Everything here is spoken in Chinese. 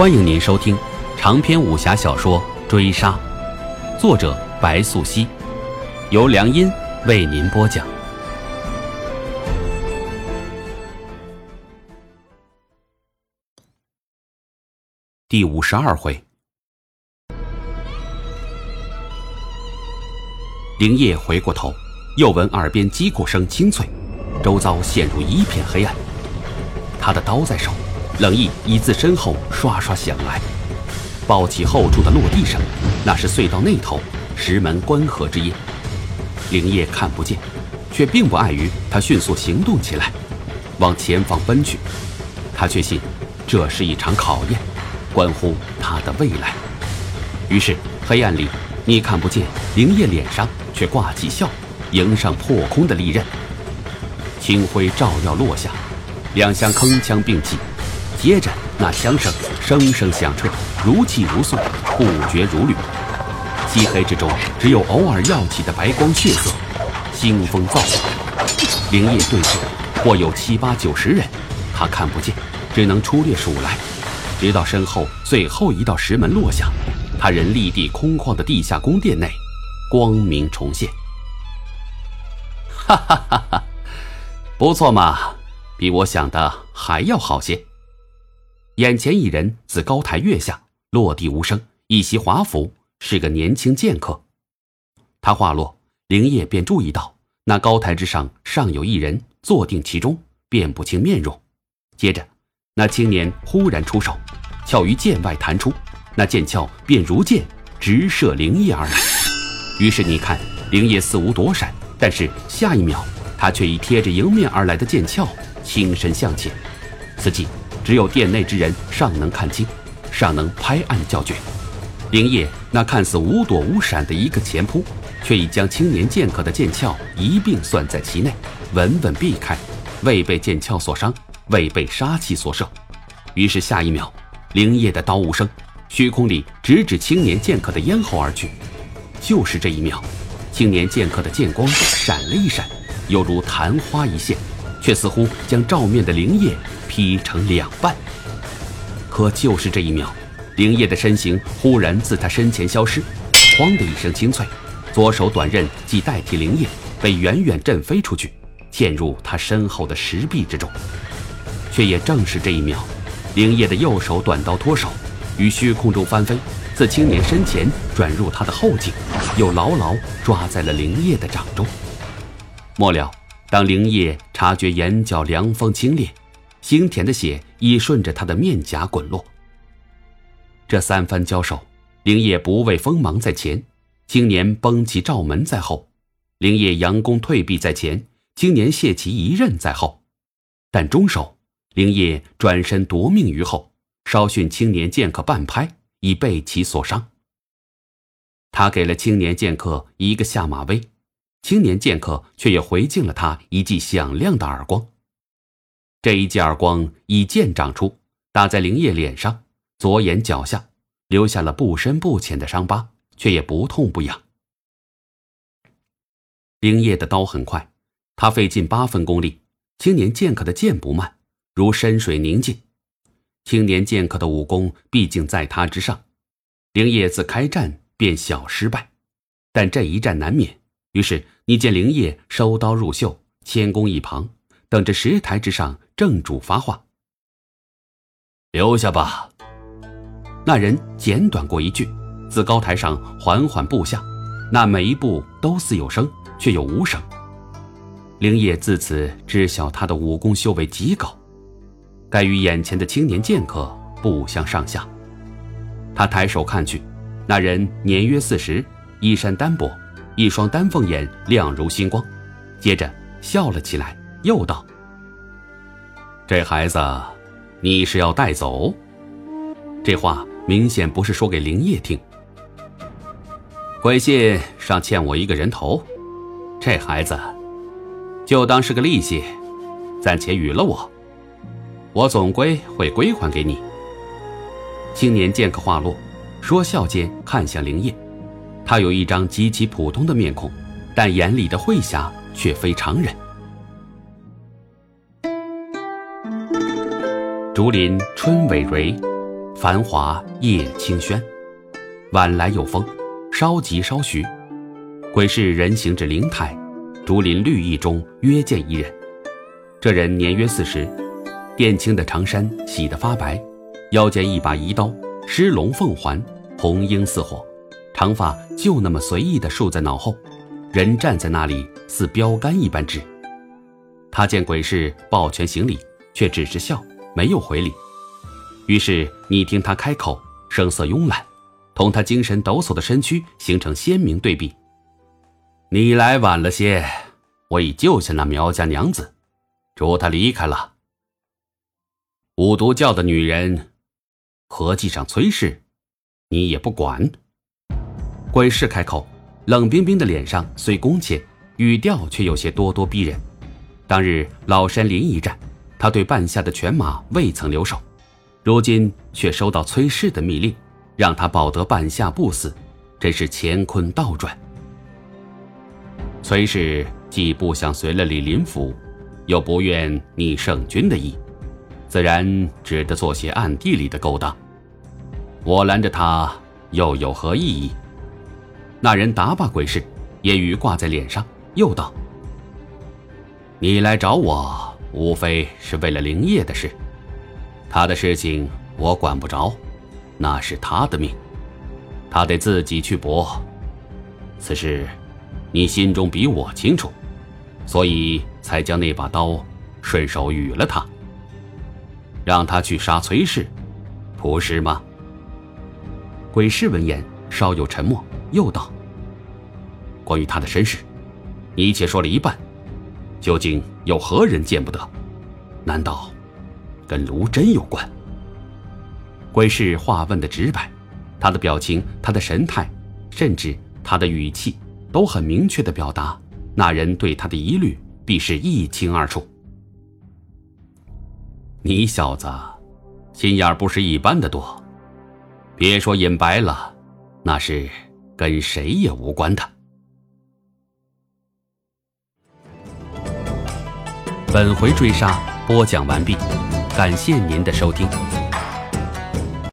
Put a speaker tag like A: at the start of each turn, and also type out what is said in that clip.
A: 欢迎您收听长篇武侠小说《追杀》，作者白素熙，由良音为您播讲。第五十二回，灵叶回过头，又闻耳边击鼓声清脆，周遭陷入一片黑暗。他的刀在手。冷意已自身后刷刷响来，抱起后处的落地声，那是隧道那头石门关合之音。灵叶看不见，却并不碍于他迅速行动起来，往前方奔去。他确信，这是一场考验，关乎他的未来。于是黑暗里，你看不见灵叶脸上却挂起笑，迎上破空的利刃。清辉照耀落下，两相铿锵并起。接着，那枪声声声响彻，如泣如诉，不绝如缕。漆黑之中，只有偶尔耀起的白光血色。腥风躁动，灵叶对峙，或有七八九十人，他看不见，只能粗略数来。直到身后最后一道石门落下，他人立地空旷的地下宫殿内，光明重现。哈哈哈哈，不错嘛，比我想的还要好些。眼前一人自高台跃下，落地无声，一袭华服，是个年轻剑客。他话落，灵叶便注意到那高台之上尚有一人坐定其中，辨不清面容。接着，那青年忽然出手，鞘于剑外弹出，那剑鞘便如箭直射灵叶而来。于是你看，灵叶似无躲闪，但是下一秒，他却已贴着迎面而来的剑鞘轻身向前。此际。只有殿内之人尚能看清，尚能拍案叫绝。灵叶那看似无躲无闪的一个前扑，却已将青年剑客的剑鞘一并算在其内，稳稳避开，未被剑鞘所伤，未被杀气所射。于是下一秒，灵叶的刀无声，虚空里直指青年剑客的咽喉而去。就是这一秒，青年剑客的剑光闪了一闪，犹如昙花一现，却似乎将照面的灵叶。劈成两半，可就是这一秒，灵叶的身形忽然自他身前消失，哐的一声清脆，左手短刃即代替灵叶，被远远震飞出去，嵌入他身后的石壁之中。却也正是这一秒，灵叶的右手短刀脱手，于虚空中翻飞，自青年身前转入他的后颈，又牢牢抓在了灵叶的掌中。末了，当灵叶察觉眼角凉风清冽。腥甜的血已顺着他的面颊滚落。这三番交手，灵叶不畏锋芒在前，青年崩其罩门在后；灵叶佯攻退避在前，青年卸其一刃在后。但终手，灵叶转身夺命于后，稍逊青年剑客半拍，已被其所伤。他给了青年剑客一个下马威，青年剑客却也回敬了他一记响亮的耳光。这一记耳光以剑长出，打在灵叶脸上、左眼脚下，留下了不深不浅的伤疤，却也不痛不痒。灵叶的刀很快，他费尽八分功力。青年剑客的剑不慢，如深水宁静。青年剑客的武功毕竟在他之上，灵叶自开战便小失败，但这一战难免。于是你见灵叶收刀入袖，谦恭一旁。等着石台之上正主发话，
B: 留下吧。
A: 那人简短过一句，自高台上缓缓步下，那每一步都似有声，却又无声。灵叶自此知晓他的武功修为极高，该与眼前的青年剑客不相上下。他抬手看去，那人年约四十，衣衫单薄，一双丹凤眼亮如星光，接着笑了起来。又道：“这孩子，你是要带走？”这话明显不是说给灵叶听。贵信尚欠我一个人头，这孩子就当是个利息，暂且与了我，我总归会归还给你。青年剑客话落，说笑间看向灵叶，他有一张极其普通的面孔，但眼里的慧霞却非常人。竹林春葳蕤，繁华夜清轩，晚来有风，稍急稍徐。鬼市人行至灵台，竹林绿意中约见一人。这人年约四十，靛青的长衫洗得发白，腰间一把仪刀，狮龙凤环，红缨似火，长发就那么随意地竖在脑后，人站在那里似标杆一般直。他见鬼市抱拳行礼，却只是笑，没有回礼。于是你听他开口，声色慵懒，同他精神抖擞的身躯形成鲜明对比。你来晚了些，我已救下那苗家娘子，助她离开了。五毒教的女人，合计上崔氏，你也不管。鬼氏开口，冷冰冰的脸上虽恭切，语调却有些咄咄逼人。当日老山林一战，他对半夏的犬马未曾留手。如今却收到崔氏的密令，让他保得半夏不死，真是乾坤倒转。崔氏既不想随了李林甫，又不愿逆圣君的意，自然只得做些暗地里的勾当。我拦着他，又有何意义？那人打把鬼事，烟雨挂在脸上，又道：“你来找我，无非是为了灵业的事。”他的事情我管不着，那是他的命，他得自己去搏。此事你心中比我清楚，所以才将那把刀顺手与了他，让他去杀崔氏，不是吗？鬼氏闻言稍有沉默，又道：“关于他的身世，你且说了一半，究竟有何人见不得？难道？”跟卢真有关。鬼氏话问的直白，他的表情、他的神态，甚至他的语气，都很明确的表达，那人对他的疑虑必是一清二楚。你小子，心眼不是一般的多，别说隐白了，那是跟谁也无关的。本回追杀播讲完毕。感谢您的收听。